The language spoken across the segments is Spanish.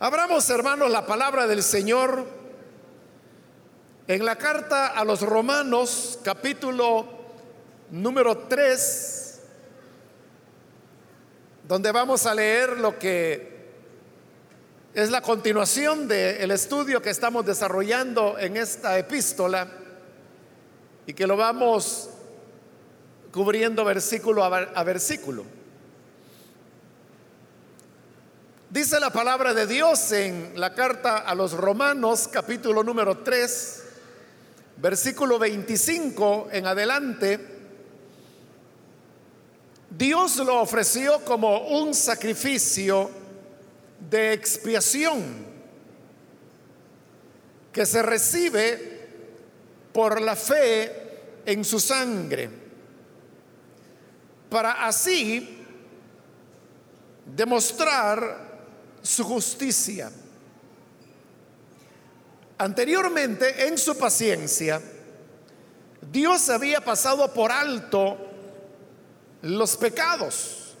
Abramos, hermanos, la palabra del Señor en la carta a los romanos, capítulo número 3, donde vamos a leer lo que es la continuación del estudio que estamos desarrollando en esta epístola y que lo vamos cubriendo versículo a versículo. Dice la palabra de Dios en la carta a los Romanos, capítulo número 3, versículo 25 en adelante. Dios lo ofreció como un sacrificio de expiación que se recibe por la fe en su sangre, para así demostrar su justicia. Anteriormente, en su paciencia, Dios había pasado por alto los pecados.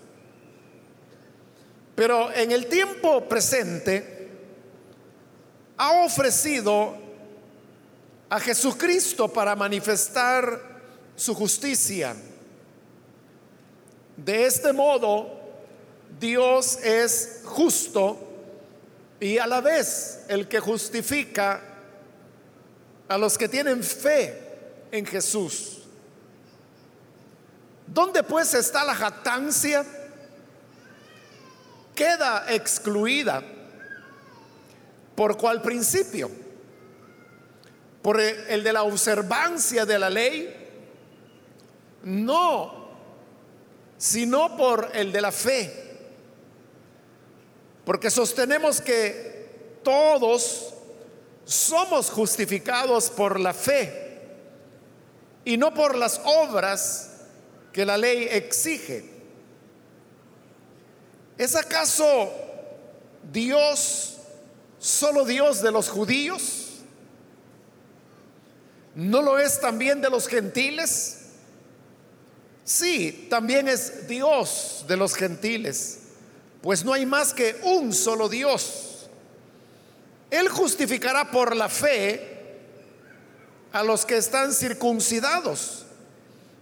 Pero en el tiempo presente ha ofrecido a Jesucristo para manifestar su justicia. De este modo, Dios es justo y a la vez el que justifica a los que tienen fe en Jesús. ¿Dónde pues está la jactancia? Queda excluida. ¿Por cuál principio? ¿Por el de la observancia de la ley? No, sino por el de la fe. Porque sostenemos que todos somos justificados por la fe y no por las obras que la ley exige. ¿Es acaso Dios solo Dios de los judíos? ¿No lo es también de los gentiles? Sí, también es Dios de los gentiles pues no hay más que un solo Dios. Él justificará por la fe a los que están circuncidados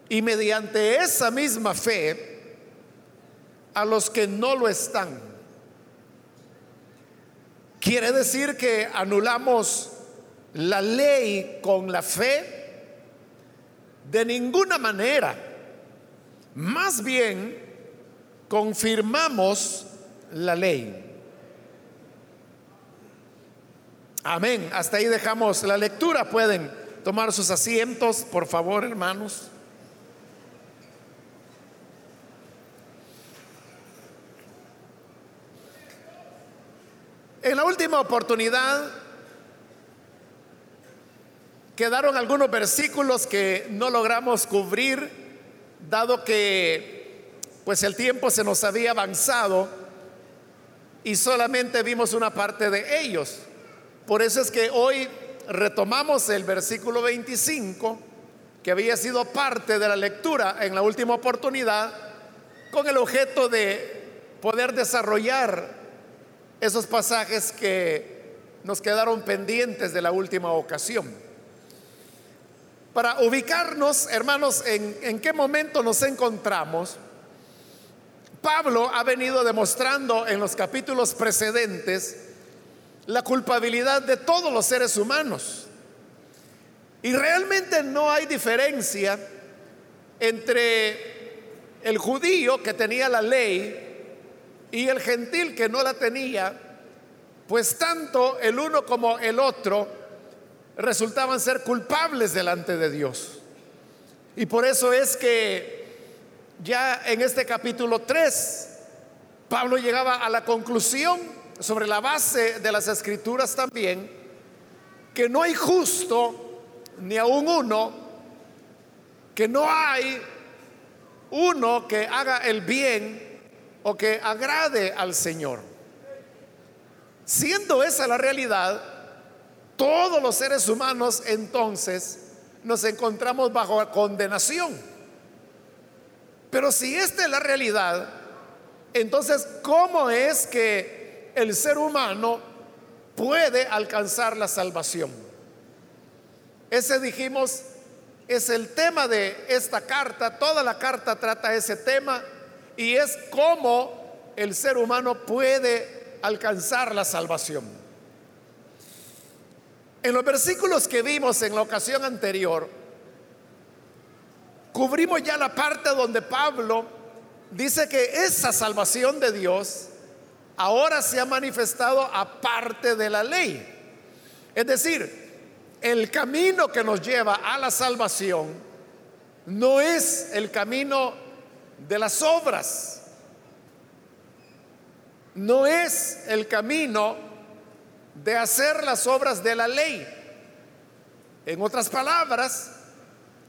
y mediante esa misma fe a los que no lo están. Quiere decir que anulamos la ley con la fe de ninguna manera. Más bien, confirmamos la ley. Amén. Hasta ahí dejamos la lectura. Pueden tomar sus asientos, por favor, hermanos. En la última oportunidad quedaron algunos versículos que no logramos cubrir, dado que pues el tiempo se nos había avanzado y solamente vimos una parte de ellos. Por eso es que hoy retomamos el versículo 25, que había sido parte de la lectura en la última oportunidad, con el objeto de poder desarrollar esos pasajes que nos quedaron pendientes de la última ocasión. Para ubicarnos, hermanos, en, qué momento nos encontramos, Pablo ha venido demostrando en los capítulos precedentes la culpabilidad de todos los seres humanos. Y realmente no hay diferencia entre el judío que tenía la ley y el gentil que no la tenía, pues tanto el uno como el otro resultaban ser culpables delante de Dios. Y por eso es que ya en este capítulo 3, Pablo llegaba a la conclusión sobre la base de las escrituras también, que no hay justo ni aún uno, que no hay uno que haga el bien o que agrade al Señor. Siendo esa la realidad, todos los seres humanos entonces nos encontramos bajo condenación. Pero si esta es la realidad, entonces, ¿cómo es que el ser humano puede alcanzar la salvación. Ese dijimos es el tema de esta carta. Toda la carta trata ese tema y es cómo el ser humano puede alcanzar la salvación. En los versículos que vimos en la ocasión anterior, cubrimos ya la parte donde Pablo dice que esa salvación de Dios ahora se ha manifestado aparte de la ley. Es decir, el camino que nos lleva a la salvación no es el camino de las obras, no es el camino de hacer las obras de la ley. En otras palabras,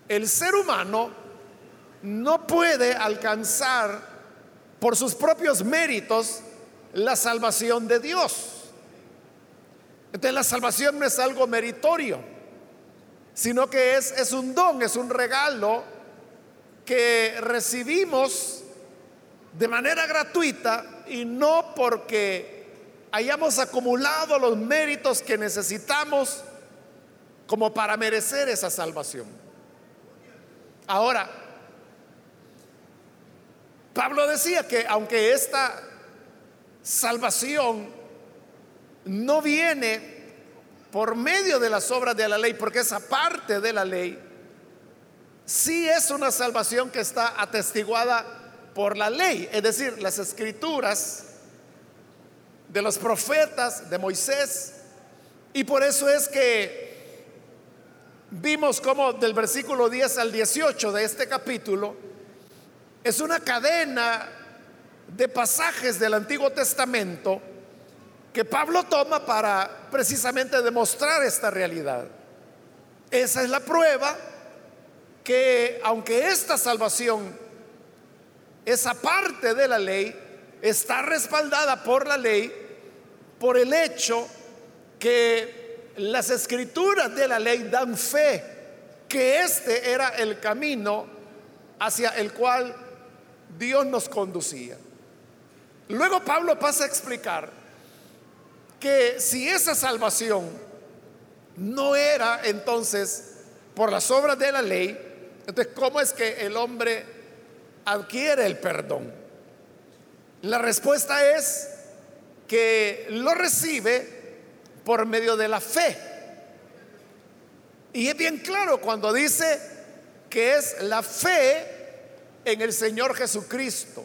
el ser humano no puede alcanzar por sus propios méritos la salvación de Dios. Entonces la salvación no es algo meritorio, sino que es, es un don, es un regalo que recibimos de manera gratuita y no porque hayamos acumulado los méritos que necesitamos como para merecer esa salvación. Ahora, Pablo decía que aunque esta salvación no viene por medio de las obras de la ley, porque esa parte de la ley sí es una salvación que está atestiguada por la ley, es decir, las escrituras de los profetas, de Moisés, y por eso es que vimos como del versículo 10 al 18 de este capítulo es una cadena de pasajes del Antiguo Testamento que Pablo toma para precisamente demostrar esta realidad. Esa es la prueba que aunque esta salvación, esa parte de la ley, está respaldada por la ley, por el hecho que las escrituras de la ley dan fe que este era el camino hacia el cual Dios nos conducía. Luego Pablo pasa a explicar que si esa salvación no era entonces por las obras de la ley, entonces ¿cómo es que el hombre adquiere el perdón? La respuesta es que lo recibe por medio de la fe. Y es bien claro cuando dice que es la fe en el Señor Jesucristo.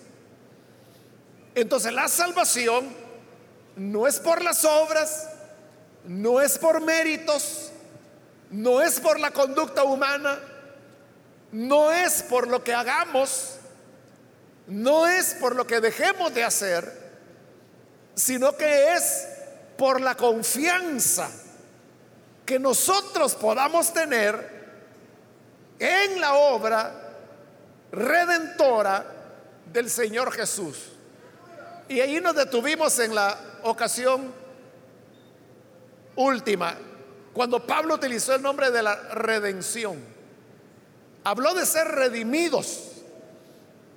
Entonces la salvación no es por las obras, no es por méritos, no es por la conducta humana, no es por lo que hagamos, no es por lo que dejemos de hacer, sino que es por la confianza que nosotros podamos tener en la obra redentora del Señor Jesús. Y ahí nos detuvimos en la ocasión última, cuando Pablo utilizó el nombre de la redención, habló de ser redimidos.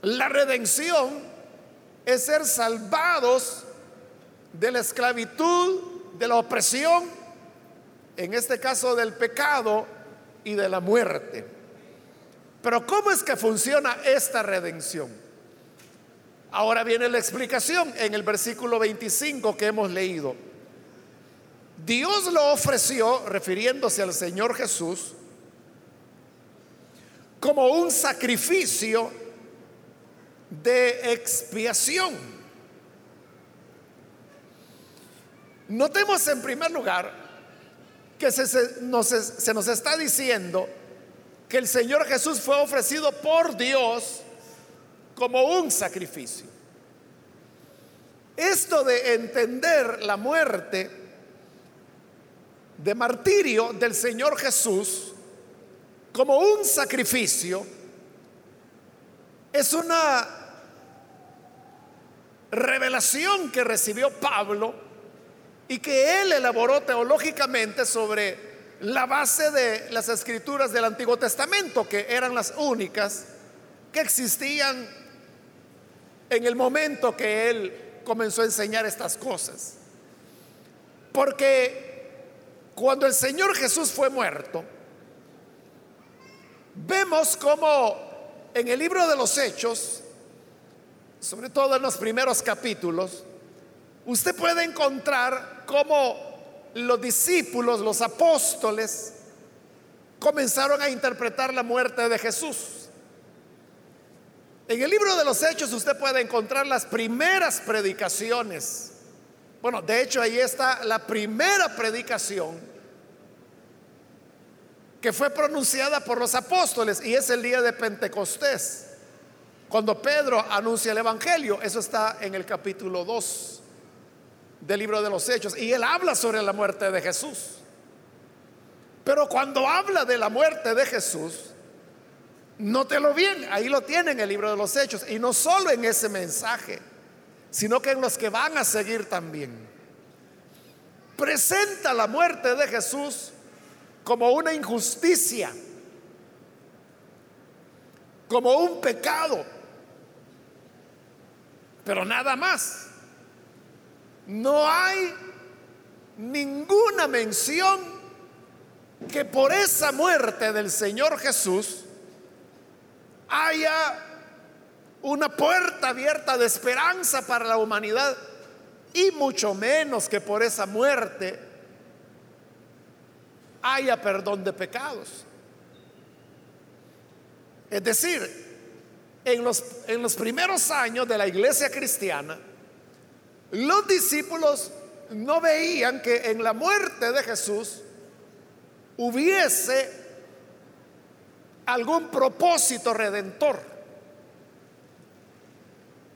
La redención es ser salvados de la esclavitud, de la opresión, en este caso del pecado y de la muerte. Pero ¿cómo es que funciona esta redención? Ahora viene la explicación en el versículo 25 que hemos leído. Dios lo ofreció, refiriéndose al Señor Jesús, como un sacrificio de expiación. Notemos en primer lugar que se, nos, está diciendo que el Señor Jesús fue ofrecido por Dios como un sacrificio. Esto de entender la muerte de martirio del Señor Jesús como un sacrificio es una revelación que recibió Pablo y que él elaboró teológicamente sobre la base de las escrituras del Antiguo Testamento, que eran las únicas que existían en el momento que él comenzó a enseñar estas cosas. Porque cuando el Señor Jesús fue muerto, vemos como en el libro de los Hechos, sobre todo en los primeros capítulos, usted puede encontrar cómo los discípulos, los apóstoles, comenzaron a interpretar la muerte de Jesús. En el libro de los Hechos usted puede encontrar las primeras predicaciones. Bueno, de hecho ahí está la primera predicación que fue pronunciada por los apóstoles y es el día de Pentecostés. Cuando Pedro anuncia el Evangelio, eso está en el capítulo 2 del libro de los Hechos, y él habla sobre la muerte de Jesús. Pero cuando habla de la muerte de Jesús, nótelo bien, ahí lo tiene en el libro de los Hechos, y no solo en ese mensaje, sino que en los que van a seguir también. Presenta la muerte de Jesús como una injusticia, como un pecado pero nada más. No hay ninguna mención que por esa muerte del Señor Jesús haya una puerta abierta de esperanza para la humanidad y mucho menos que por esa muerte haya perdón de pecados. Es decir, en los, en los primeros años de la iglesia cristiana, los discípulos no veían que en la muerte de Jesús hubiese algún propósito redentor.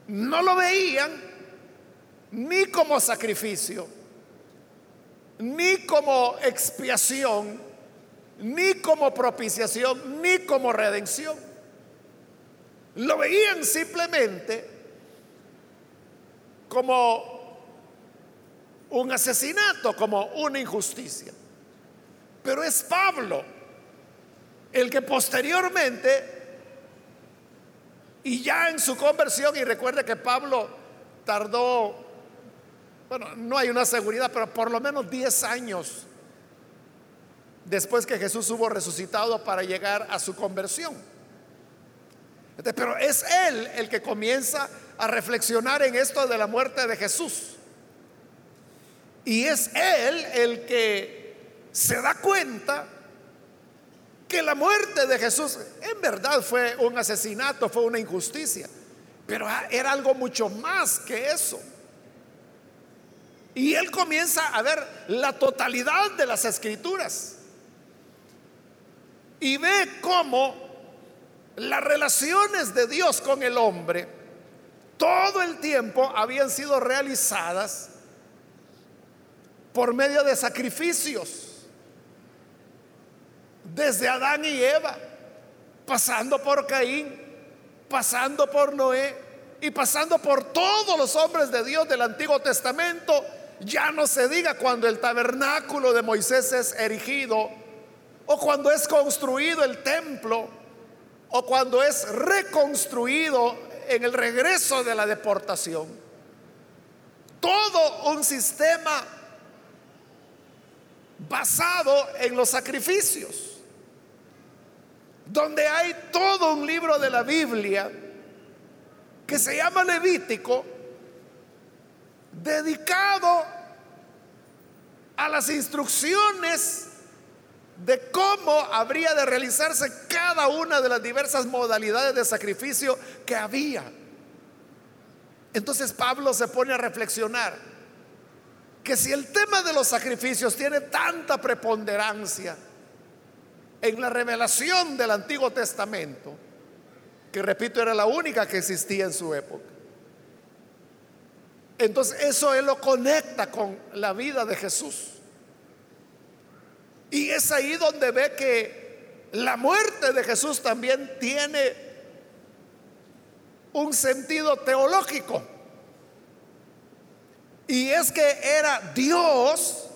No lo veían ni como sacrificio, ni como expiación, ni como propiciación, ni como redención. Lo veían simplemente como un asesinato, como una injusticia. Pero es Pablo el que posteriormente, y ya en su conversión, y recuerde que Pablo tardó, bueno, no hay una seguridad, pero por lo menos 10 años después que Jesús hubo resucitado para llegar a su conversión. Pero es Él el que comienza a reflexionar en esto de la muerte de Jesús. Y es Él el que se da cuenta que la muerte de Jesús en verdad fue un asesinato, fue una injusticia, pero era algo mucho más que eso. Y él comienza a ver la totalidad de las escrituras y ve cómo las relaciones de Dios con el hombre todo el tiempo habían sido realizadas por medio de sacrificios. Desde Adán y Eva, pasando por Caín, pasando por Noé y pasando por todos los hombres de Dios del Antiguo Testamento, ya no se diga cuando el tabernáculo de Moisés es erigido o cuando es construido el templo o cuando es reconstruido en el regreso de la deportación. Todo un sistema basado en los sacrificios, donde hay todo un libro de la Biblia que se llama Levítico, dedicado a las instrucciones de cómo habría de realizarse cada una de las diversas modalidades de sacrificio que había. Entonces Pablo se pone a reflexionar que si el tema de los sacrificios tiene tanta preponderancia en la revelación del Antiguo Testamento, que repito era la única que existía en su época, entonces eso él lo conecta con la vida de Jesús. Y es ahí donde ve que la muerte de Jesús también tiene un sentido teológico. Y es que era Dios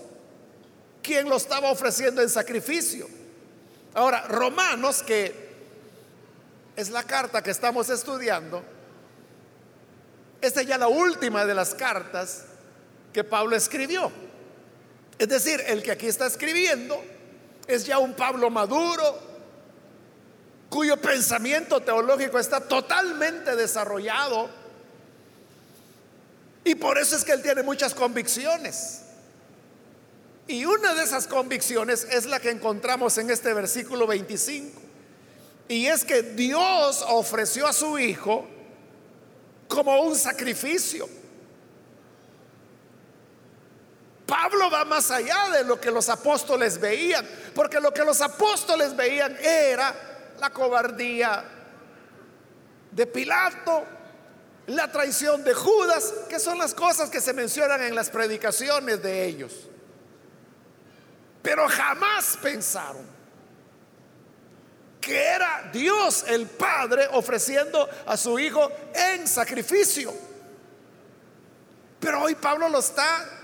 quien lo estaba ofreciendo en sacrificio. Ahora, Romanos, que es la carta que estamos estudiando, Esta es ya la última de las cartas que Pablo escribió. Es decir, el que aquí está escribiendo es ya un Pablo maduro, cuyo pensamiento teológico está totalmente desarrollado. Y por eso es que él tiene muchas convicciones. Y una de esas convicciones es la que encontramos en este versículo 25. Y es que Dios ofreció a su Hijo como un sacrificio. Pablo va más allá de lo que los apóstoles veían, porque lo que los apóstoles veían era la cobardía de Pilato, la traición de Judas, que son las cosas que se mencionan en las predicaciones de ellos. Pero jamás pensaron que era Dios el Padre ofreciendo a su Hijo en sacrificio. Pero hoy Pablo lo está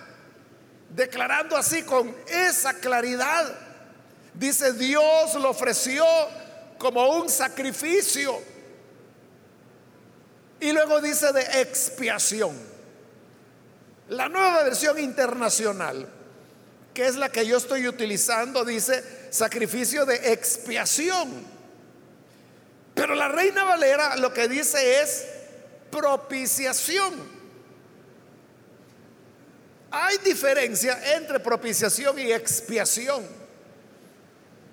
declarando así con esa claridad. Dice, Dios lo ofreció como un sacrificio. Y luego dice de expiación. La nueva versión internacional, que es la que yo estoy utilizando, dice sacrificio de expiación. Pero la reina Valera lo que dice es propiciación. Hay diferencia entre propiciación y expiación.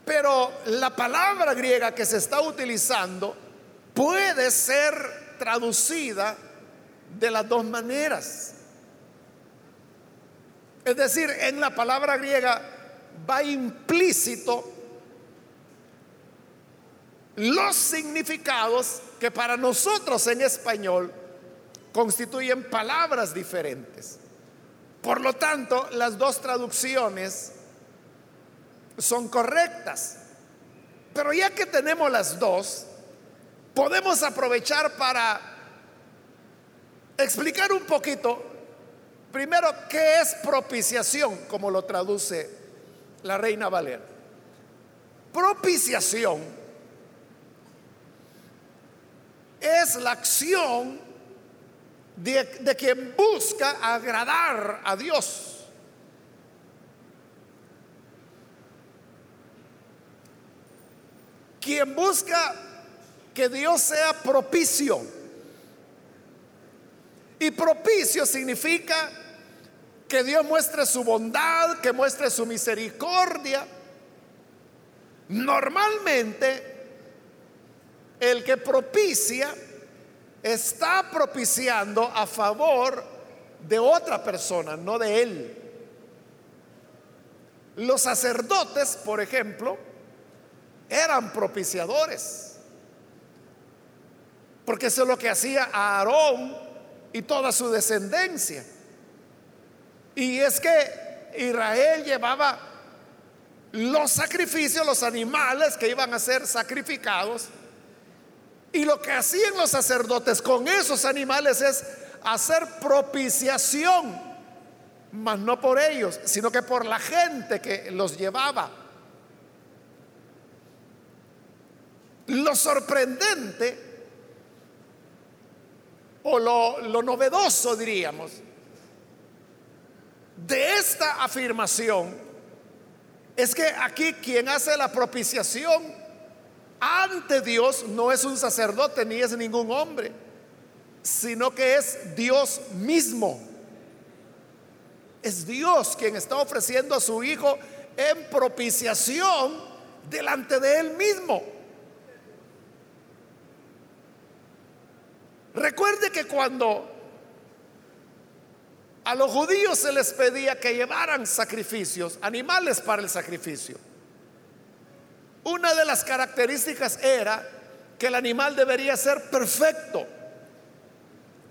Pero la palabra griega que se está utilizando puede ser traducida de las dos maneras. Es decir, en la palabra griega va implícito los significados que para nosotros en español constituyen palabras diferentes. Por lo tanto, las dos traducciones son correctas. Pero ya que tenemos las dos, podemos aprovechar para explicar un poquito, primero, qué es propiciación, como lo traduce la Reina Valera. Propiciación es la acción de, quien busca agradar a Dios. Quien busca que Dios sea propicio. Y propicio significa que Dios muestre su bondad, que muestre su misericordia. Normalmente, el que propicia está propiciando a favor de otra persona, no de él. Los sacerdotes, por ejemplo, eran propiciadores. Porque eso es lo que hacía Aarón y toda su descendencia. Y es que Israel llevaba los sacrificios, los animales que iban a ser sacrificados y lo que hacían los sacerdotes con esos animales es hacer propiciación, mas no por ellos, sino que por la gente que los llevaba. Lo sorprendente o lo, lo novedoso, diríamos, de esta afirmación es que aquí quien hace la propiciación ante Dios no es un sacerdote ni es ningún hombre, sino que es Dios mismo. Es Dios quien está ofreciendo a su Hijo en propiciación delante de Él mismo. Recuerde que cuando a los judíos se les pedía que llevaran sacrificios, animales para el sacrificio, una de las características era que el animal debería ser perfecto,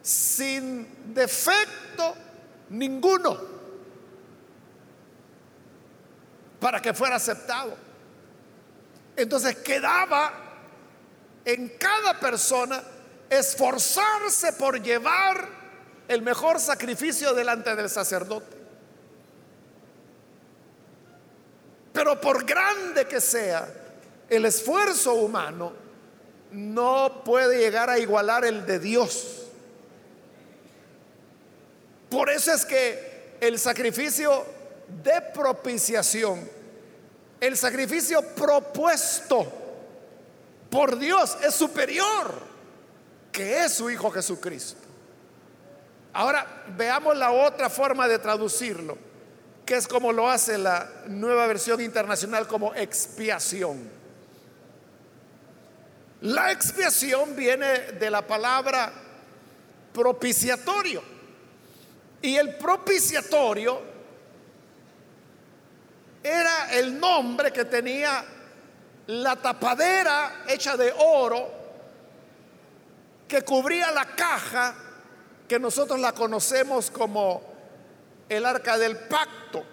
sin defecto ninguno, para que fuera aceptado. Entonces quedaba en cada persona esforzarse por llevar el mejor sacrificio delante del sacerdote. Pero por grande que sea, el esfuerzo humano no puede llegar a igualar el de Dios. Por eso es que el sacrificio de propiciación, el sacrificio propuesto por Dios es superior que es su Hijo Jesucristo. Ahora veamos la otra forma de traducirlo, que es como lo hace la nueva versión internacional como expiación. La expiación viene de la palabra propiciatorio. Y el propiciatorio era el nombre que tenía la tapadera hecha de oro que cubría la caja que nosotros la conocemos como el arca del pacto,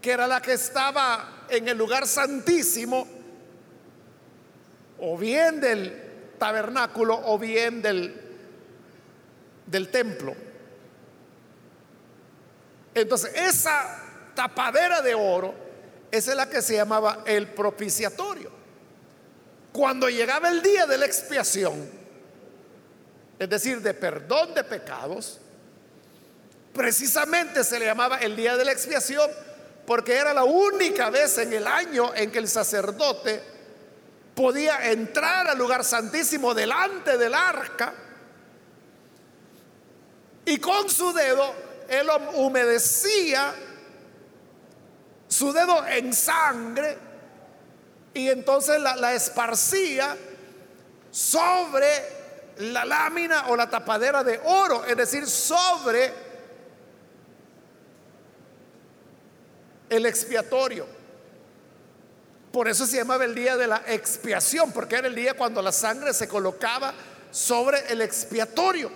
que era la que estaba en el lugar santísimo, o bien del tabernáculo, o bien del, del templo. Entonces, esa tapadera de oro, esa es la que se llamaba el propiciatorio. Cuando llegaba el día de la expiación, es decir, de perdón de pecados, precisamente se le llamaba el día de la expiación porque era la única vez en el año en que el sacerdote podía entrar al lugar santísimo delante del arca y con su dedo él humedecía su dedo en sangre y entonces la, esparcía sobre la lámina o la tapadera de oro, es decir, sobre el expiatorio. Por eso se llamaba el día de la expiación, porque era el día cuando la sangre se colocaba sobre el expiatorio.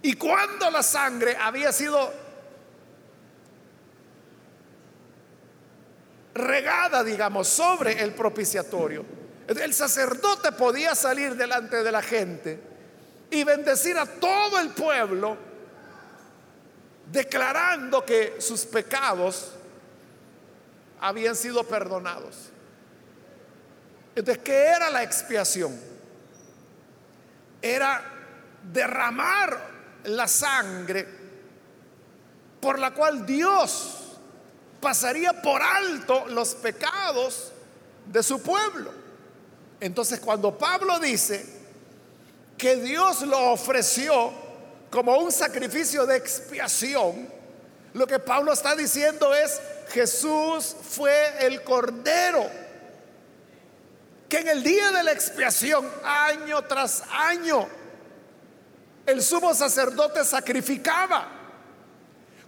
Y cuando la sangre había sido regada, digamos, sobre el propiciatorio. El sacerdote podía salir delante de la gente y bendecir a todo el pueblo, declarando que sus pecados habían sido perdonados. Entonces, ¿qué era la expiación? Era derramar la sangre por la cual Dios pasaría por alto los pecados de su pueblo. Entonces cuando Pablo dice que Dios lo ofreció como un sacrificio de expiación, lo que Pablo está diciendo es, Jesús fue el cordero que en el día de la expiación, año tras año, el sumo sacerdote sacrificaba,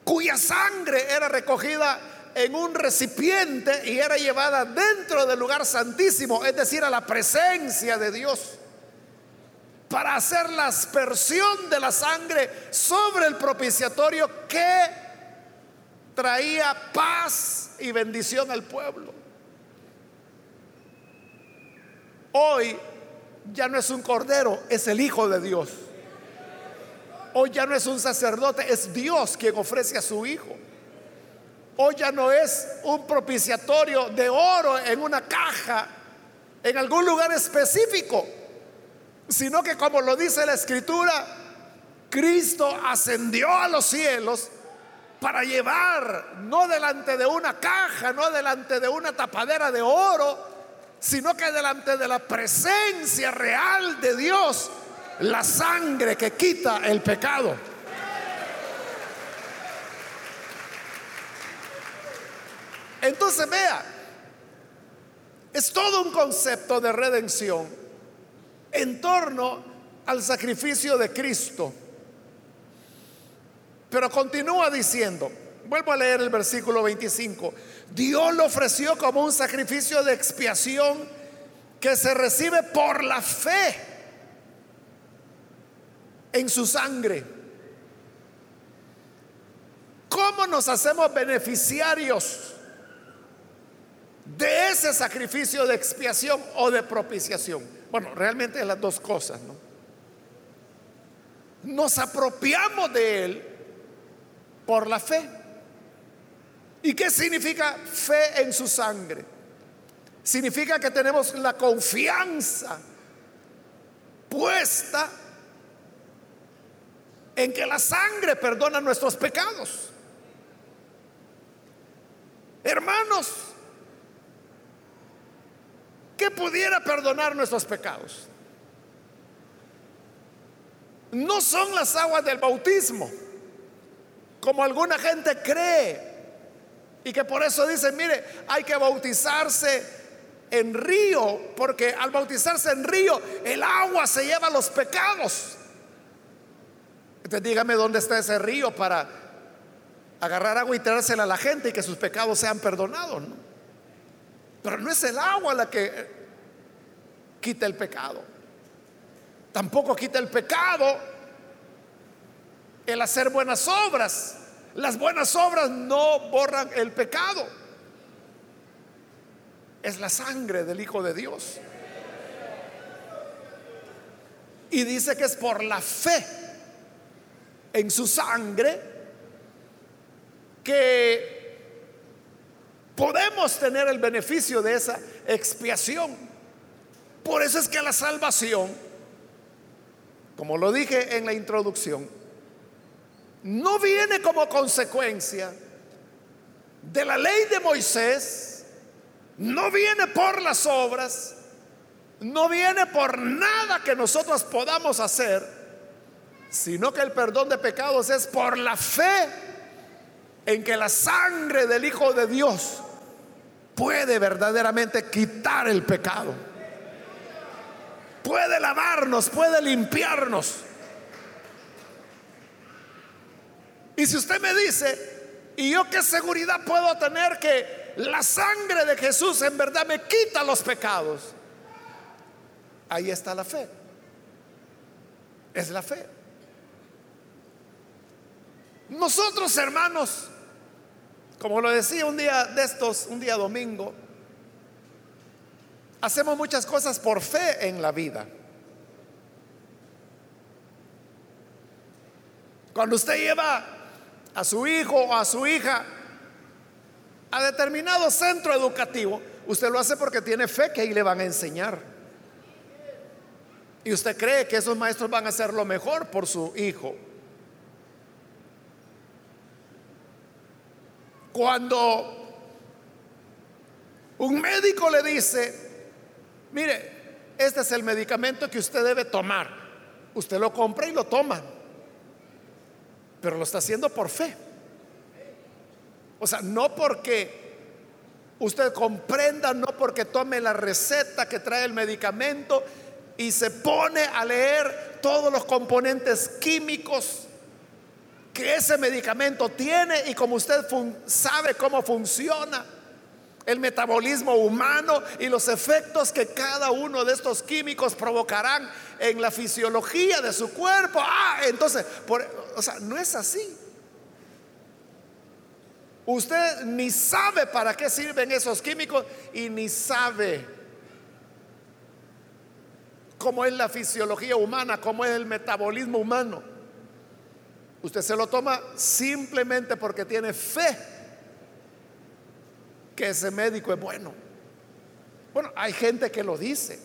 cuya sangre era recogida en un recipiente y era llevada dentro del lugar santísimo, es decir, a la presencia de Dios, para hacer la aspersión de la sangre sobre el propiciatorio que traía paz y bendición al pueblo. Hoy ya no es un cordero, es el Hijo de Dios. Hoy ya no es un sacerdote, es Dios quien ofrece a su Hijo. Hoy ya no es un propiciatorio de oro en una caja, en algún lugar específico, sino que como lo dice la escritura, Cristo ascendió a los cielos para llevar, no delante de una caja, no delante de una tapadera de oro, sino que delante de la presencia real de Dios, la sangre que quita el pecado. Entonces vea, es todo un concepto de redención en torno al sacrificio de Cristo. Pero continúa diciendo, vuelvo a leer el versículo 25, Dios lo ofreció como un sacrificio de expiación que se recibe por la fe en su sangre. ¿Cómo nos hacemos beneficiarios de ese sacrificio de expiación o de propiciación. Bueno, realmente es las dos cosas, ¿no? Nos apropiamos de él por la fe. ¿Y qué significa fe en su sangre? Significa que tenemos la confianza puesta en que la sangre perdona nuestros pecados. Hermanos, ¿qué pudiera perdonar nuestros pecados? No son las aguas del bautismo, como alguna gente cree, y que por eso dicen, mire, hay que bautizarse en río, porque al bautizarse en río, el agua se lleva los pecados. Entonces dígame dónde está ese río para agarrar agua y tirársela a la gente y que sus pecados sean perdonados. Pero no es el agua la que quita el pecado. Tampoco quita el pecado el hacer buenas obras. Las buenas obras no borran el pecado. Es la sangre del Hijo de Dios. Y dice que es por la fe en su sangre que podemos tener el beneficio de esa expiación. Por eso es que la salvación, como lo dije en la introducción, no viene como consecuencia de la ley de Moisés, no viene por las obras, no viene por nada que nosotros podamos hacer, sino que el perdón de pecados es por la fe en que la sangre del Hijo de Dios puede verdaderamente quitar el pecado. Puede lavarnos, puede limpiarnos. Y si usted me dice, ¿y yo qué seguridad puedo tener que la sangre de Jesús en verdad me quita los pecados? Ahí está la fe. Es la fe. Nosotros, hermanos, como lo decía un día de estos, un día domingo, hacemos muchas cosas por fe en la vida. Cuando usted lleva a su hijo o a su hija a determinado centro educativo, usted lo hace porque tiene fe que ahí le van a enseñar. Y usted cree que esos maestros van a hacer lo mejor por su hijo. Cuando un médico le dice, mire, este es el medicamento que usted debe tomar, usted lo compra y lo toma, pero lo está haciendo por fe. O sea, no porque usted comprenda, no porque tome la receta que trae el medicamento y se pone a leer todos los componentes químicos que ese medicamento tiene y como usted sabe cómo funciona el metabolismo humano y los efectos que cada uno de estos químicos provocarán en la fisiología de su cuerpo. Ah, entonces, o sea, no es así. Usted ni sabe para qué sirven esos químicos y ni sabe cómo es la fisiología humana, cómo es el metabolismo humano. Usted se lo toma simplemente porque tiene fe que ese médico es bueno. Bueno, hay gente que lo dice.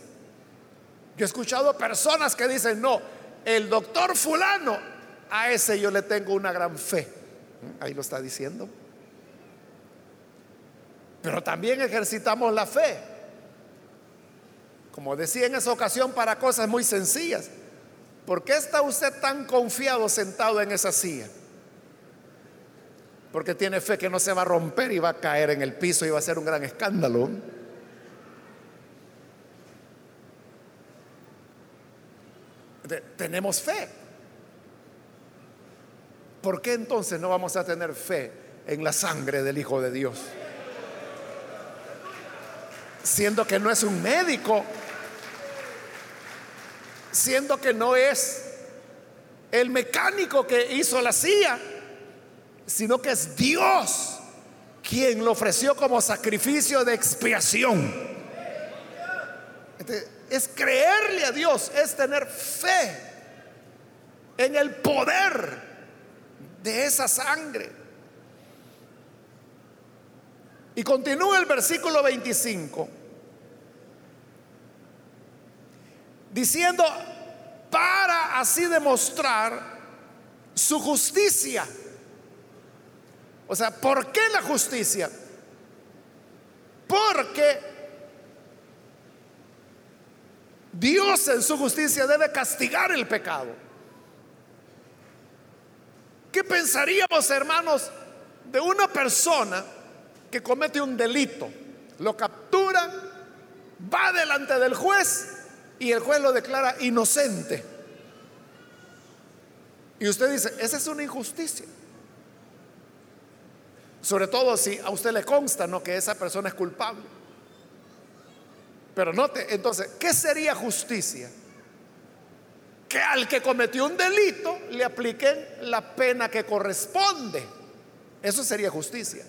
Yo he escuchado personas que dicen, no, el doctor fulano, a ese yo le tengo una gran fe. Ahí lo está diciendo. Pero también ejercitamos la fe. Como decía en esa ocasión, para cosas muy sencillas. ¿Por qué está usted tan confiado sentado en esa silla? Porque tiene fe que no se va a romper y va a caer en el piso y va a ser un gran escándalo. tenemos fe. ¿Por qué entonces no vamos a tener fe en la sangre del Hijo de Dios? Siendo que no es un médico, siendo que no es el mecánico que hizo la silla, sino que es Dios quien lo ofreció como sacrificio de expiación. es creerle a Dios, es tener fe en el poder de esa sangre. Y continúa el versículo 25 diciendo, para así demostrar su justicia. O sea, ¿por qué la justicia? Porque Dios en su justicia debe castigar el pecado. ¿Qué pensaríamos, hermanos, de una persona que comete un delito? Lo capturan, va delante del juez y el juez lo declara inocente. Y usted dice, esa es una injusticia. Sobre todo si a usted le consta ¿no? que esa persona es culpable. Pero note, entonces, ¿qué sería justicia? Que al que cometió un delito le apliquen la pena que corresponde. Eso sería justicia.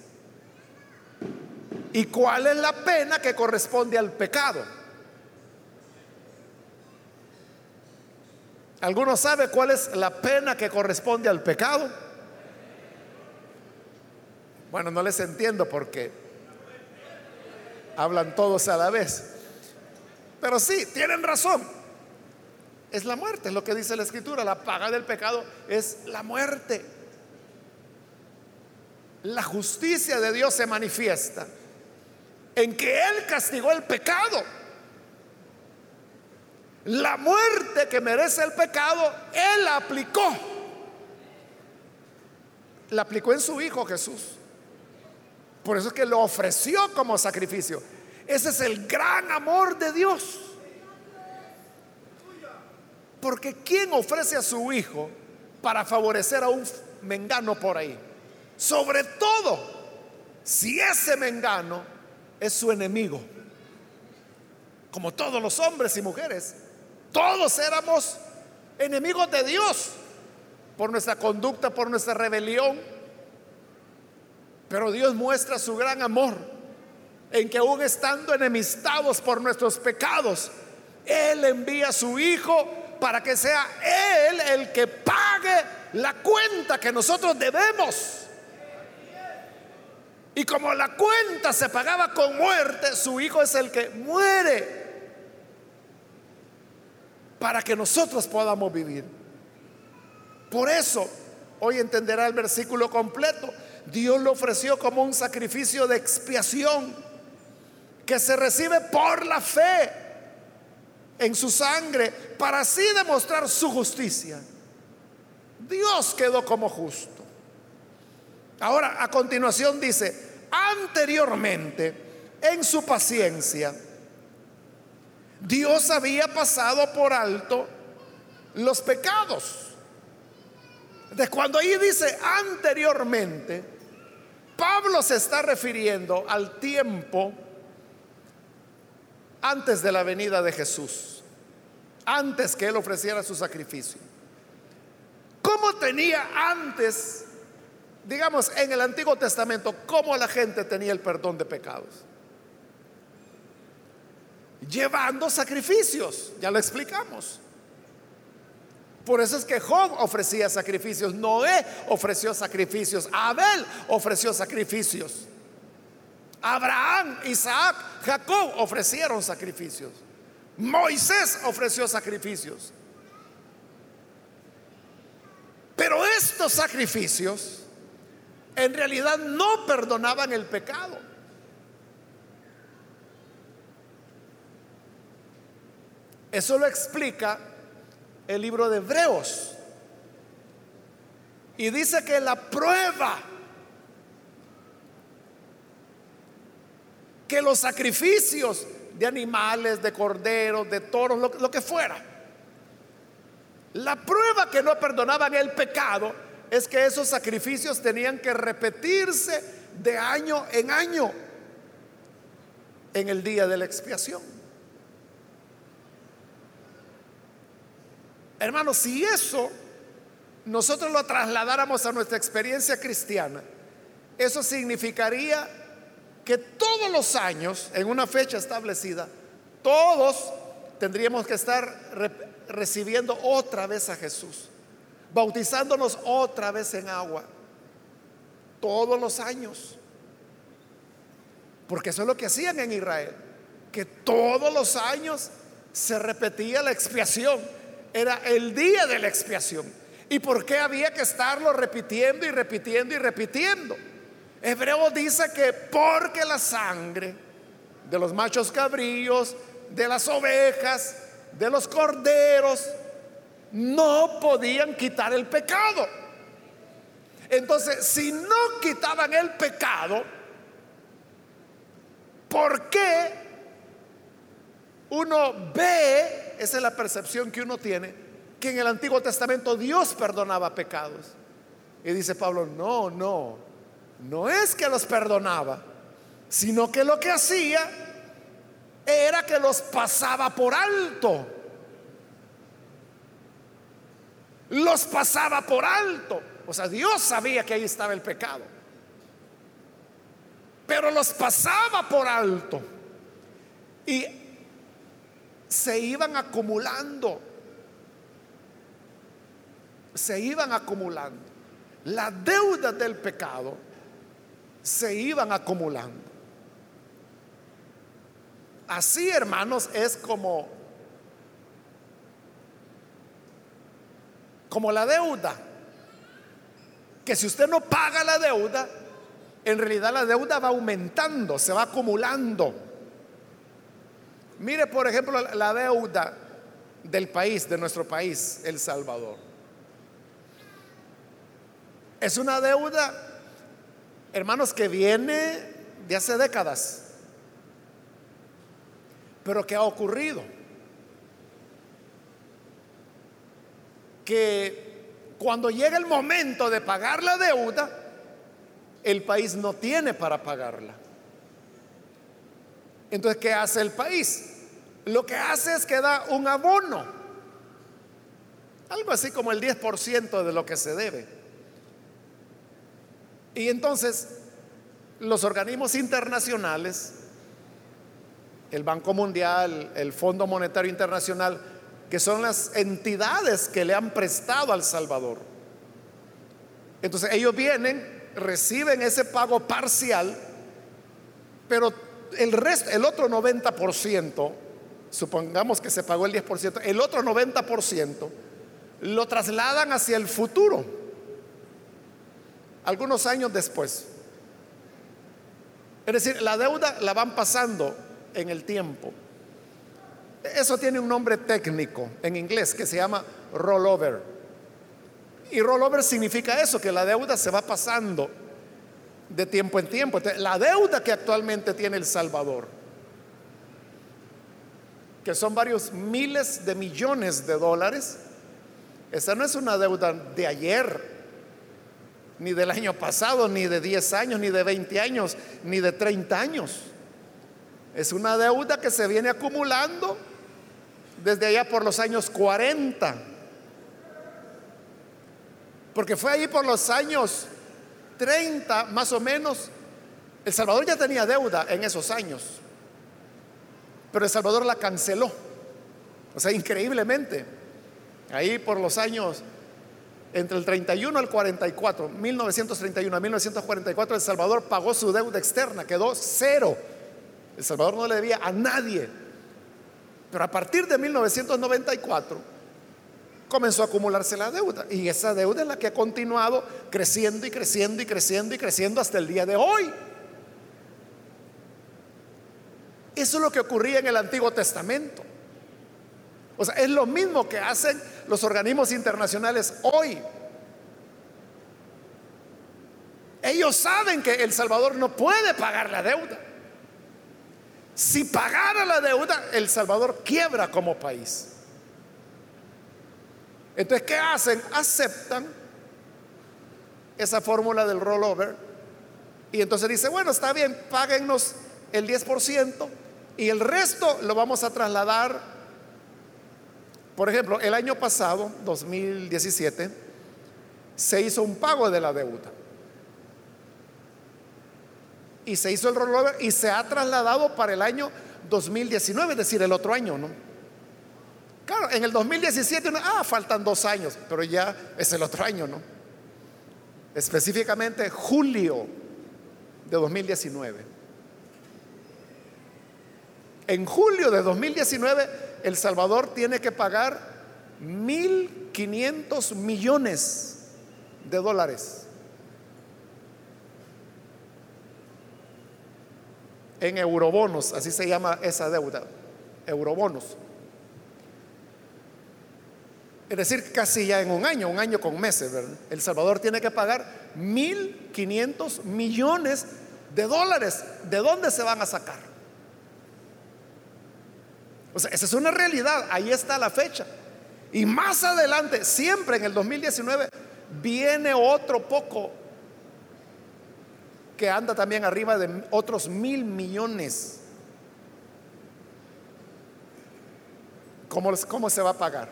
¿Y cuál es la pena que corresponde al pecado? ¿Alguno sabe cuál es la pena que corresponde al pecado? Bueno, no les entiendo porque hablan todos a la vez. Pero sí, tienen razón. Es la muerte, es lo que dice la escritura. La paga del pecado es la muerte. La justicia de Dios se manifiesta en que Él castigó el pecado. La muerte que merece el pecado, Él la aplicó. La aplicó en su Hijo Jesús. Por eso es que lo ofreció como sacrificio. Ese es el gran amor de Dios. Porque ¿quién ofrece a su hijo para favorecer a un mengano por ahí? Sobre todo si ese mengano es su enemigo. Como todos los hombres y mujeres, todos éramos enemigos de Dios por nuestra conducta, por nuestra rebelión pero Dios muestra su gran amor en que aún estando enemistados por nuestros pecados, Él envía a su Hijo para que sea Él el que pague la cuenta que nosotros debemos. Y como la cuenta se pagaba con muerte, su Hijo es el que muere para que nosotros podamos vivir. Por eso, hoy entenderá el versículo completo. Dios lo ofreció como un sacrificio de expiación que se recibe por la fe en su sangre para así demostrar su justicia. Dios quedó como justo. Ahora, a continuación dice, anteriormente, en su paciencia, Dios había pasado por alto los pecados. De cuando ahí dice anteriormente, Pablo se está refiriendo al tiempo antes de la venida de Jesús, antes que Él ofreciera su sacrificio. ¿Cómo tenía antes, digamos, en el Antiguo Testamento, cómo la gente tenía el perdón de pecados? Llevando sacrificios, ya lo explicamos. Por eso es que Job ofrecía sacrificios, Noé ofreció sacrificios, Abel ofreció sacrificios, Abraham, Isaac, Jacob ofrecieron sacrificios, Moisés ofreció sacrificios. Pero estos sacrificios en realidad no perdonaban el pecado. Eso lo explica el libro de Hebreos. Y dice que la prueba, que los sacrificios de animales, de corderos, de toros, lo, que fuera, la prueba que no perdonaban el pecado es que esos sacrificios tenían que repetirse de año en año en el día de la expiación. Hermanos, si eso nosotros lo trasladáramos a nuestra experiencia cristiana, eso significaría que todos los años, en una fecha establecida, todos tendríamos que estar recibiendo otra vez a Jesús, bautizándonos otra vez en agua, todos los años. Porque eso es lo que hacían en Israel, que todos los años se repetía la expiación era el día de la expiación. ¿Y por qué había que estarlo repitiendo y repitiendo y repitiendo? Hebreo dice que porque la sangre de los machos cabríos, de las ovejas, de los corderos, no podían quitar el pecado. Entonces, si no quitaban el pecado, ¿por qué uno ve, esa es la percepción que uno tiene, que en el Antiguo Testamento Dios perdonaba pecados? Y dice Pablo, no, no, no es que los perdonaba, sino que lo que hacía era que los pasaba por alto. Los pasaba por alto. O sea, Dios sabía que ahí estaba el pecado. Pero los pasaba por alto. Y se iban acumulando. Se iban acumulando. Las deudas del pecado se iban acumulando. Así, hermanos, es como como la deuda. Que si usted no paga la deuda, en realidad la deuda va aumentando, se va acumulando. Mire, por ejemplo, la deuda del país, de nuestro país, El Salvador. Es una deuda, hermanos, que viene de hace décadas, pero que ha ocurrido. Que cuando llega el momento de pagar la deuda, el país no tiene para pagarla. Entonces, ¿qué hace el país? Lo que hace es que da un abono, algo así como el 10% de lo que se debe. Y entonces los organismos internacionales, el Banco Mundial, el Fondo Monetario Internacional, que son las entidades que le han prestado al Salvador. Entonces ellos vienen, reciben ese pago parcial, pero el resto, el otro 90%, supongamos que se pagó el 10%, el otro 90% lo trasladan hacia el futuro, algunos años después. Es decir, la deuda la van pasando en el tiempo. Eso tiene un nombre técnico en inglés que se llama rollover. Y rollover significa eso, que la deuda se va pasando de tiempo en tiempo. La deuda que actualmente tiene El Salvador, que son varios miles de millones de dólares, esa no es una deuda de ayer, ni del año pasado, ni de 10 años, ni de 20 años, ni de 30 años. Es una deuda que se viene acumulando desde allá por los años 40. Porque fue ahí por los años 30 más o menos. El Salvador ya tenía deuda en esos años. Pero El Salvador la canceló. O sea, increíblemente. Ahí por los años entre el 31 al 44, 1931 a 1944, El Salvador pagó su deuda externa, quedó cero. El Salvador no le debía a nadie. Pero a partir de 1994 comenzó a acumularse la deuda. Y esa deuda es la que ha continuado creciendo y creciendo y creciendo y creciendo hasta el día de hoy. Eso es lo que ocurría en el Antiguo Testamento. O sea, es lo mismo que hacen los organismos internacionales hoy. Ellos saben que El Salvador no puede pagar la deuda. Si pagara la deuda, El Salvador quiebra como país. Entonces, ¿qué hacen? Aceptan esa fórmula del rollover y entonces dice, bueno, está bien, páguennos el 10% y el resto lo vamos a trasladar. Por ejemplo, el año pasado, 2017, se hizo un pago de la deuda y se hizo el rollover y se ha trasladado para el año 2019, es decir, el otro año, ¿no? Claro, en el 2017, ah, faltan dos años, pero ya es el otro año, ¿no? Específicamente julio de 2019. En julio de 2019, El Salvador tiene que pagar 1.500 millones de dólares en eurobonos, así se llama esa deuda, eurobonos. Es decir, casi ya en un año, un año con meses. El Salvador tiene que pagar 1.500 millones de dólares. ¿De dónde se van a sacar? O sea, esa es una realidad, ahí está la fecha. Y más adelante, siempre en el 2019, viene otro poco que anda también arriba de otros mil millones. ¿Cómo, cómo se va a pagar?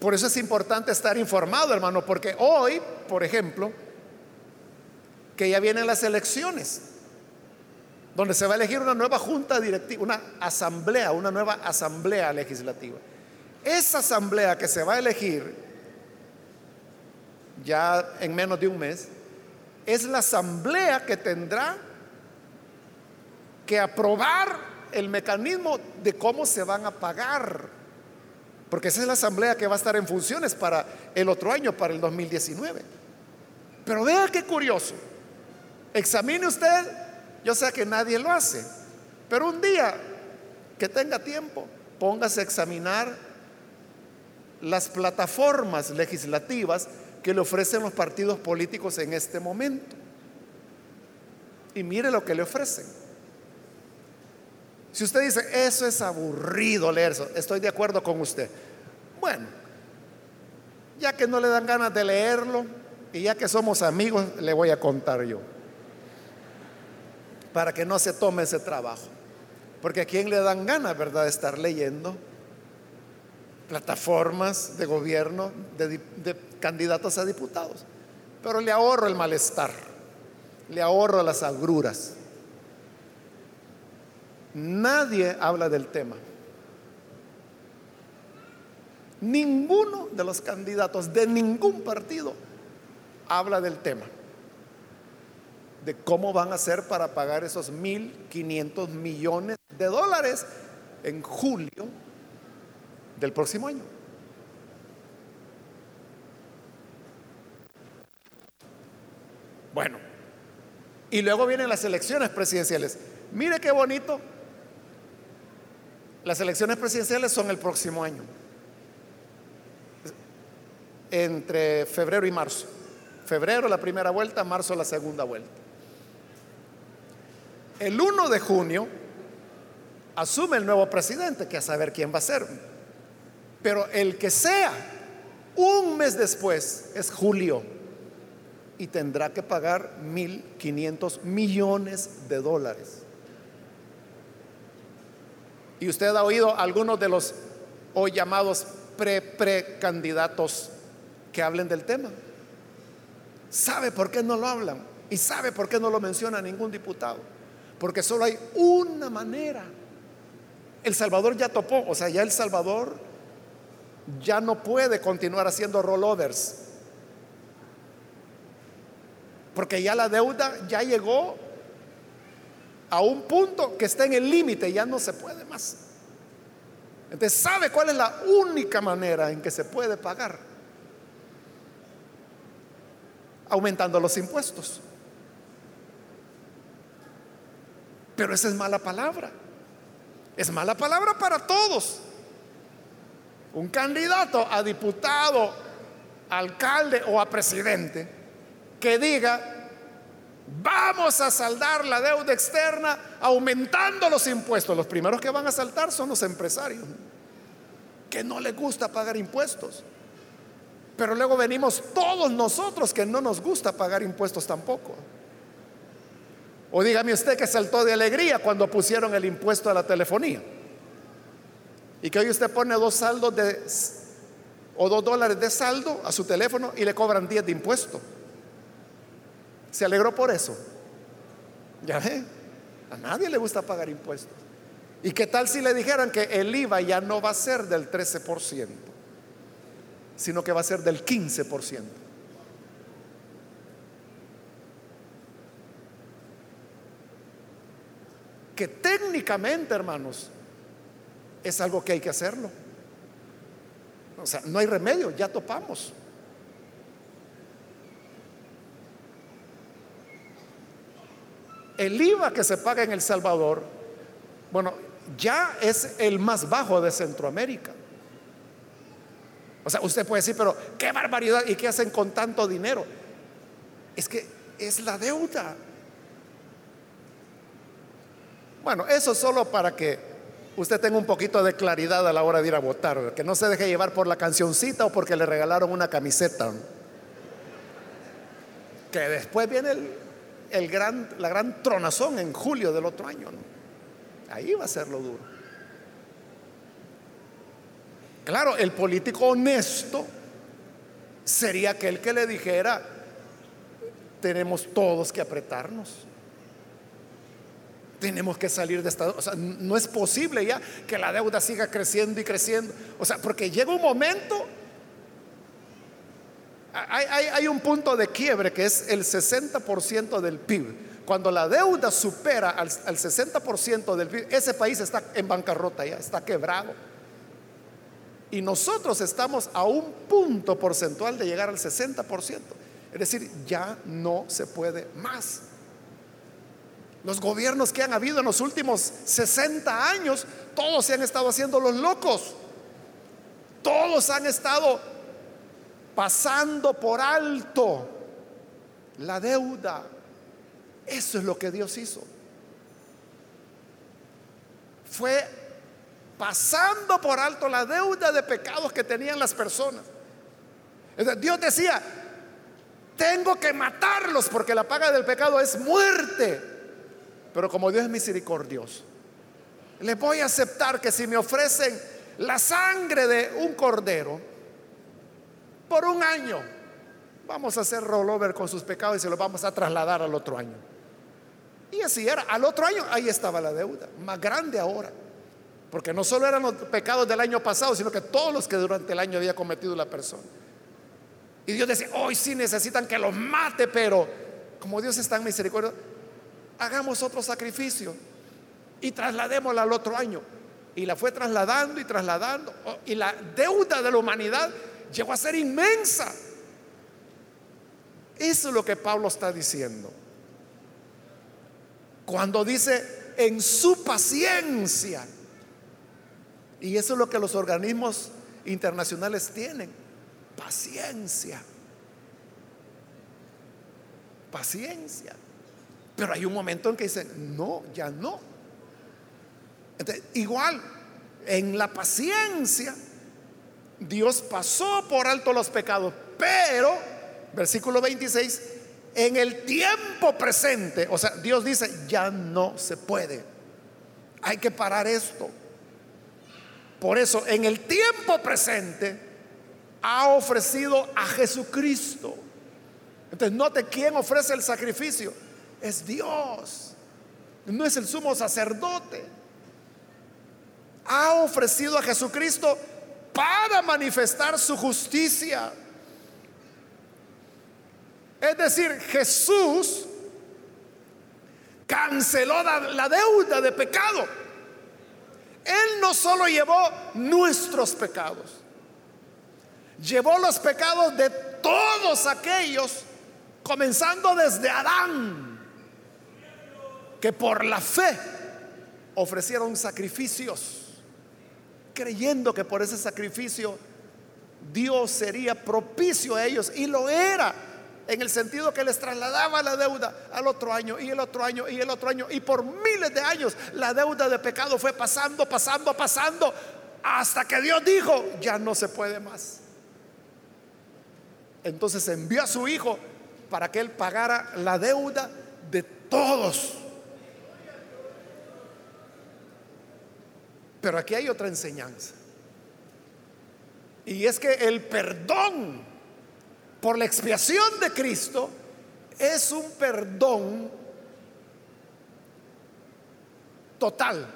Por eso es importante estar informado, hermano, porque hoy, por ejemplo, que ya vienen las elecciones, donde se va a elegir una nueva junta directiva, una asamblea, una nueva asamblea legislativa. Esa asamblea que se va a elegir ya en menos de un mes, es la asamblea que tendrá que aprobar el mecanismo de cómo se van a pagar. Porque esa es la asamblea que va a estar en funciones para el otro año, para el 2019. Pero vea qué curioso. Examine usted, yo sé que nadie lo hace, pero un día que tenga tiempo, póngase a examinar las plataformas legislativas que le ofrecen los partidos políticos en este momento. Y mire lo que le ofrecen. Si usted dice, eso es aburrido leer eso, estoy de acuerdo con usted. Bueno, ya que no le dan ganas de leerlo y ya que somos amigos, le voy a contar yo para que no se tome ese trabajo. Porque a quién le dan ganas, ¿verdad?, de estar leyendo plataformas de gobierno de, de, candidatos a diputados. Pero le ahorro el malestar, le ahorro las agruras. Nadie habla del tema. Ninguno de los candidatos de ningún partido habla del tema de cómo van a hacer para pagar esos 1.500 millones de dólares en julio del próximo año. Bueno, y luego vienen las elecciones presidenciales. Mire qué bonito. Las elecciones presidenciales son el próximo año, entre febrero y marzo. Febrero la primera vuelta, marzo la segunda vuelta. El 1 de junio asume el nuevo presidente, que a saber quién va a ser. Pero el que sea, un mes después es julio y tendrá que pagar 1.500 millones de dólares. Y usted ha oído algunos de los hoy llamados pre-precandidatos que hablen del tema. ¿Sabe por qué no lo hablan? ¿Y sabe por qué no lo menciona ningún diputado? Porque solo hay una manera. El Salvador ya topó, o sea, ya El Salvador ya no puede continuar haciendo rollovers. Porque ya la deuda ya llegó a un punto que está en el límite, ya no se puede más. Entonces, ¿sabe cuál es la única manera en que se puede pagar? Aumentando los impuestos. Pero esa es mala palabra. Es mala palabra para todos. Un candidato a diputado, alcalde o a presidente que diga, vamos a saldar la deuda externa aumentando los impuestos. Los primeros que van a saltar son los empresarios, que no les gusta pagar impuestos. Pero luego venimos todos nosotros que no nos gusta pagar impuestos tampoco. O dígame usted que saltó de alegría cuando pusieron el impuesto a la telefonía. Y que hoy usted pone dos saldos de o dos dólares de saldo a su teléfono y le cobran 10 de impuesto. ¿Se alegró por eso? Ya ve, a nadie le gusta pagar impuestos. ¿Y qué tal si le dijeran que el IVA ya no va a ser del 13%, sino que va a ser del 15%? Que técnicamente, hermanos, es algo que hay que hacerlo. O sea, no hay remedio, ya topamos. El IVA que se paga en El Salvador, bueno, ya es el más bajo de Centroamérica. O sea, usted puede decir, pero qué barbaridad, ¿y qué hacen con tanto dinero? Es que es la deuda. Bueno, eso solo para que usted tenga un poquito de claridad a la hora de ir a votar, que no se deje llevar por la cancioncita o porque le regalaron una camiseta. Que después viene el, gran, la gran tronazón en julio del otro año. Ahí va a ser lo duro. Claro, el político honesto sería aquel que le dijera, tenemos todos que apretarnos. Tenemos que salir de esta... O sea, no es posible ya que la deuda siga creciendo y creciendo. O sea, porque llega un momento, hay, un punto de quiebre que es el 60% del PIB. Cuando la deuda supera al, al 60% del PIB, ese país está en bancarrota ya, está quebrado. Y nosotros estamos a un punto porcentual de llegar al 60%. Es decir, ya no se puede más. Los gobiernos que han habido en los últimos 60 años, todos se han estado haciendo los locos. Todos han estado pasando por alto la deuda. Eso es lo que Dios hizo. Fue pasando por alto la deuda de pecados que tenían las personas. Dios decía, tengo que matarlos porque la paga del pecado es muerte. Pero como Dios es misericordioso, les voy a aceptar que si me ofrecen la sangre de un cordero por un año, vamos a hacer rollover con sus pecados y se los vamos a trasladar al otro año. Y así era, al otro año ahí estaba la deuda, más grande ahora. Porque no solo eran los pecados del año pasado, sino que todos los que durante el año había cometido la persona. Y Dios decía, hoy sí necesitan que los mate, pero como Dios es tan misericordioso, hagamos otro sacrificio y trasladémosla al otro año. Y la fue trasladando y trasladando. Y la deuda de la humanidad llegó a ser inmensa. Eso es lo que Pablo está diciendo. Cuando dice, en su paciencia. Y eso es lo que los organismos internacionales tienen paciencia. Paciencia. Pero hay un momento en que dicen, no, ya no. igual, en la paciencia, Dios pasó por alto los pecados, pero, versículo 26, en el tiempo presente, o sea, Dios dice, ya no se puede. Hay que parar esto. Por eso, en el tiempo presente, ha ofrecido a Jesucristo. Entonces, note quién ofrece el sacrificio. Es Dios. No es el sumo sacerdote. Ha ofrecido a Jesucristo para manifestar su justicia. Es decir, Jesús canceló la deuda de pecado. Él no solo llevó nuestros pecados, llevó los pecados de todos aquellos, comenzando desde Adán, que por la fe ofrecieron sacrificios, creyendo que por ese sacrificio Dios sería propicio a ellos, y lo era, en el sentido que les trasladaba la deuda al otro año y el otro año y el otro año, y por miles de años la deuda de pecado fue pasando, pasando, pasando, hasta que Dios dijo, ya no se puede más. Entonces envió a su hijo para que él pagara la deuda de todos. Pero aquí hay otra enseñanza. Y es que el perdón por la expiación de Cristo es un perdón total.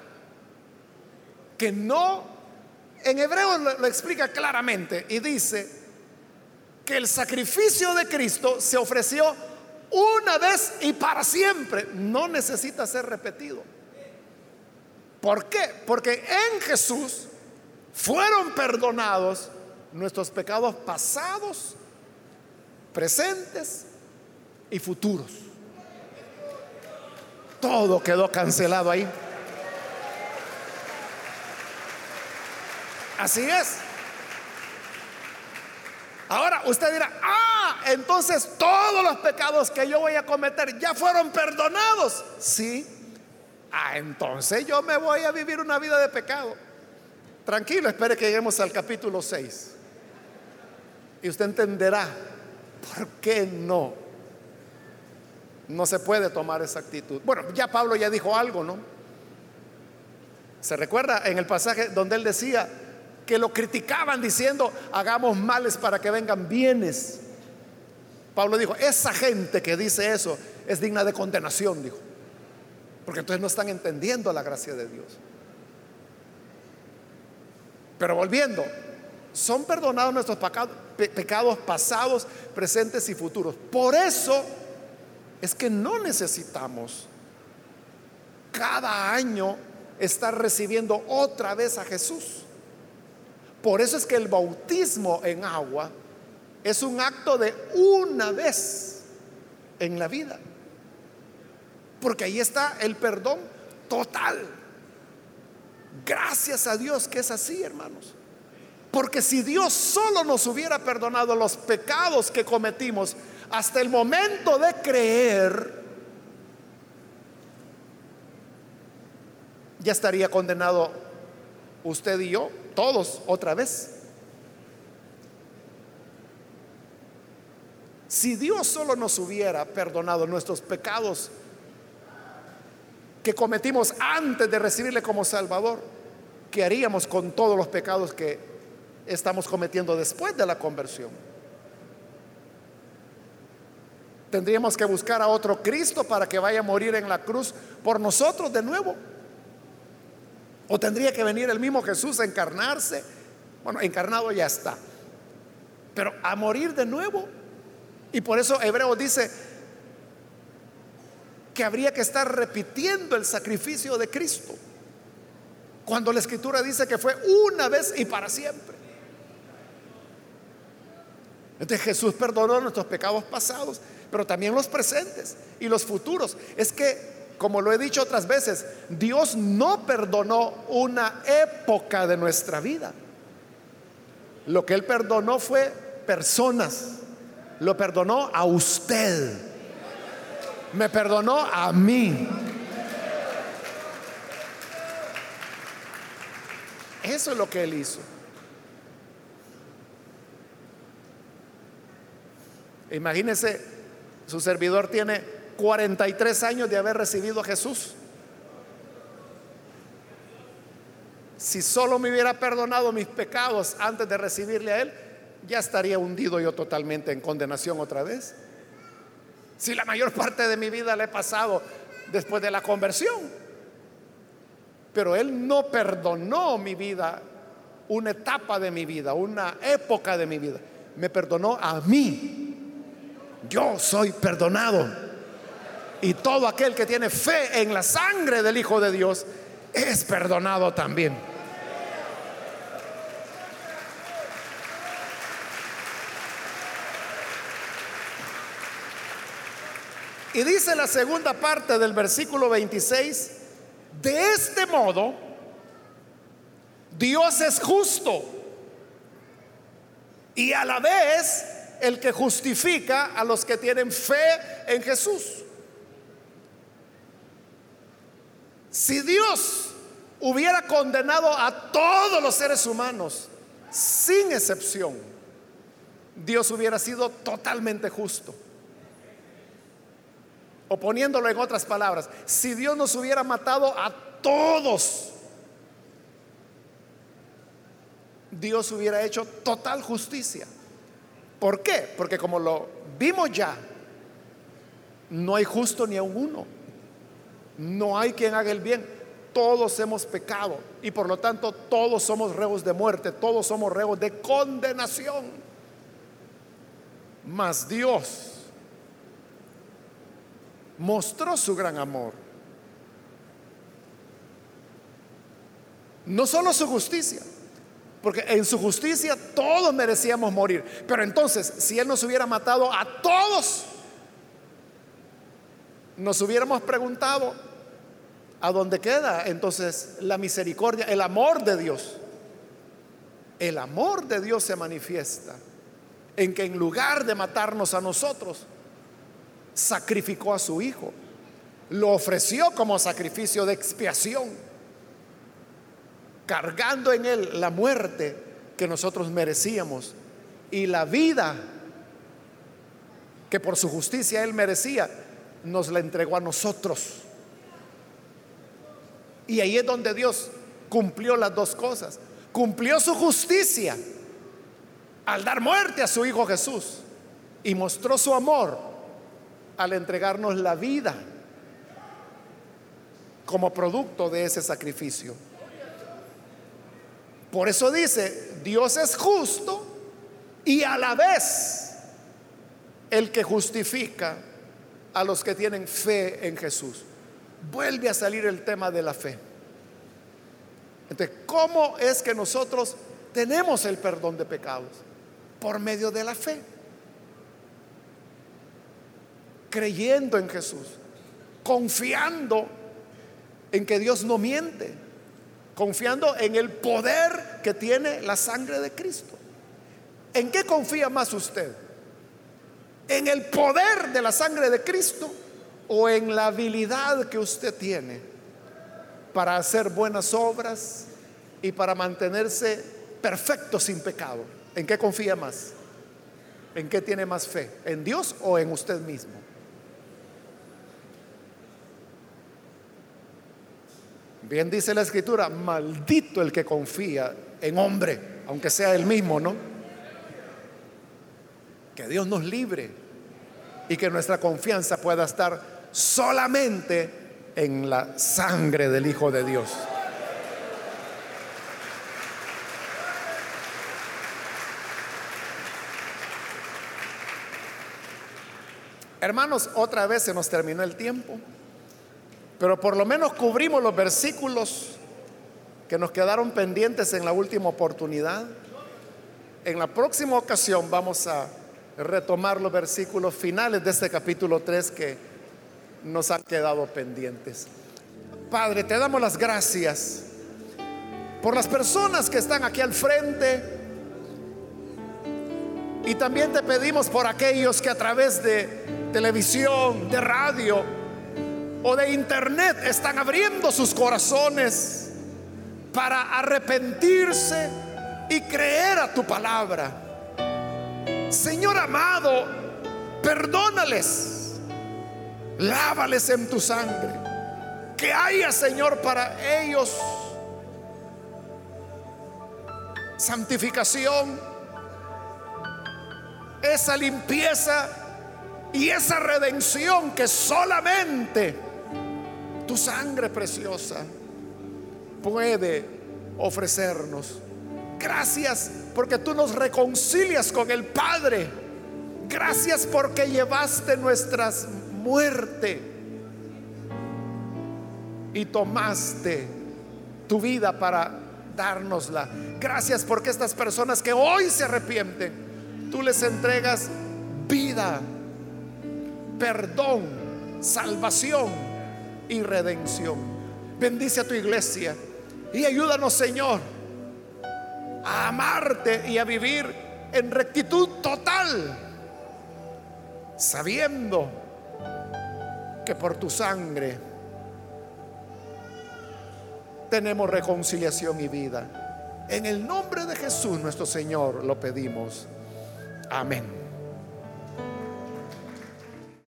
Que no, en hebreo lo, lo explica claramente y dice, que el sacrificio de Cristo se ofreció una vez y para siempre. No necesita ser repetido. ¿Por qué? Porque en Jesús fueron perdonados nuestros pecados pasados, presentes y futuros. Todo quedó cancelado ahí. Así es. Ahora usted dirá, ah, entonces todos los pecados que yo voy a cometer ya fueron perdonados. Sí. Ah, entonces yo me voy a vivir una vida de pecado. Tranquilo, espere que lleguemos al capítulo 6. Y usted entenderá por qué no. No se puede tomar esa actitud. Bueno, ya Pablo ya dijo algo, ¿no? Se recuerda en el pasaje donde él decía, que lo criticaban diciendo, hagamos males para que vengan bienes. Pablo dijo, esa gente que dice eso es digna de condenación, dijo. Porque entonces no están entendiendo la gracia de Dios. Pero volviendo, son perdonados nuestros pecados pasados, presentes y futuros. Por eso es que no necesitamos cada año estar recibiendo otra vez a Jesús. Por eso es que el bautismo en agua es un acto de una vez en la vida. Porque ahí está el perdón total. Gracias a Dios que es así, hermanos. Porque si Dios solo nos hubiera perdonado los pecados que cometimos hasta el momento de creer, ya estaría condenado usted y yo todos otra vez. Si Dios solo nos hubiera perdonado nuestros pecados que cometimos antes de recibirle como Salvador, ¿qué haríamos con todos los pecados que estamos cometiendo después de la conversión? Tendríamos que buscar a otro Cristo para que vaya a morir en la cruz por nosotros de nuevo. O tendría que venir el mismo Jesús a encarnarse. Bueno, encarnado ya está. Pero a morir de nuevo. Y por eso Hebreo dice que habría que estar repitiendo el sacrificio de Cristo. Cuando la escritura dice que fue una vez y para siempre. Entonces Jesús perdonó nuestros pecados pasados, pero también los presentes y los futuros. Es que como lo he dicho otras veces, Dios no perdonó una época de nuestra vida. Lo que Él perdonó fue personas. Lo perdonó a usted. Me perdonó a mí. Eso es lo que Él hizo. Imagínese, su servidor tiene 43 años de haber recibido a Jesús. Si solo me hubiera perdonado mis pecados antes de recibirle a Él, ya estaría hundido yo totalmente en condenación otra vez. Si la mayor parte de mi vida le he pasado después de la conversión. Pero Él no perdonó mi vida, una etapa de mi vida, una época de mi vida. Me perdonó a mí. Yo soy perdonado. Y todo aquel que tiene fe en la sangre del Hijo de Dios es perdonado también. Y dice la segunda parte del versículo 26, de este modo, Dios es justo y a la vez el que justifica a los que tienen fe en Jesús. Si Dios hubiera condenado a todos los seres humanos, sin excepción, Dios hubiera sido totalmente justo. O poniéndolo en otras palabras, si Dios nos hubiera matado a todos, Dios hubiera hecho total justicia. ¿Por qué? Porque como lo vimos ya, no hay justo ni a uno. No hay quien haga el bien. Todos hemos pecado y por lo tanto todos somos reos de muerte, todos somos reos de condenación. Mas Dios mostró su gran amor No solo su justicia, porque en su justicia todos merecíamos morir. Pero entonces, si Él nos hubiera matado a todos, nos hubiéramos preguntado, ¿a dónde queda entonces la misericordia, el amor de Dios? El amor de Dios se manifiesta en que en lugar de matarnos a nosotros, sacrificó a su Hijo, lo ofreció como sacrificio de expiación, cargando en él la muerte que nosotros merecíamos y la vida que por su justicia él merecía, nos la entregó a nosotros. Y ahí es donde Dios cumplió las dos cosas. Cumplió su justicia al dar muerte a su Hijo Jesús y mostró su amor al entregarnos la vida como producto de ese sacrificio. Por eso dice, Dios es justo y a la vez el que justifica a los que tienen fe en Jesús. Vuelve a salir el tema de la fe. Entonces, ¿cómo es que nosotros tenemos el perdón de pecados? Por medio de la fe. Creyendo en Jesús. Confiando en que Dios no miente. Confiando en el poder que tiene la sangre de Cristo. ¿En qué confía más usted? en el poder de la sangre de Cristo o en la habilidad que usted tiene para hacer buenas obras y para mantenerse perfecto sin pecado. ¿En qué confía más? ¿En qué tiene más fe? ¿En Dios o en usted mismo? Bien dice la escritura, maldito el que confía en hombre, aunque sea el mismo, ¿no? Que Dios nos libre y que nuestra confianza pueda estar solamente en la sangre del Hijo de Dios. Hermanos, otra vez se nos terminó el tiempo, pero por lo menos cubrimos los versículos que nos quedaron pendientes en la última oportunidad. En la próxima ocasión vamos a retomar los versículos finales de este capítulo 3 que nos han quedado pendientes. Padre, te damos las gracias por las personas que están aquí al frente y también te pedimos por aquellos que a través de televisión, de radio o de internet están abriendo sus corazones para arrepentirse y creer a tu palabra. Señor amado, perdónales, lávales en tu sangre. Que haya, Señor, para ellos santificación, esa limpieza y esa redención que solamente tu sangre preciosa puede ofrecernos. Gracias porque tú nos reconcilias con el Padre. Gracias porque llevaste nuestras muerte y tomaste tu vida para dárnosla. Gracias porque estas personas que hoy se arrepienten, tú les entregas vida, perdón, salvación y redención. Bendice a tu iglesia y ayúdanos, Señor a amarte y a vivir en rectitud total, sabiendo que por tu sangre tenemos reconciliación y vida. En el nombre de Jesús nuestro Señor lo pedimos. Amén.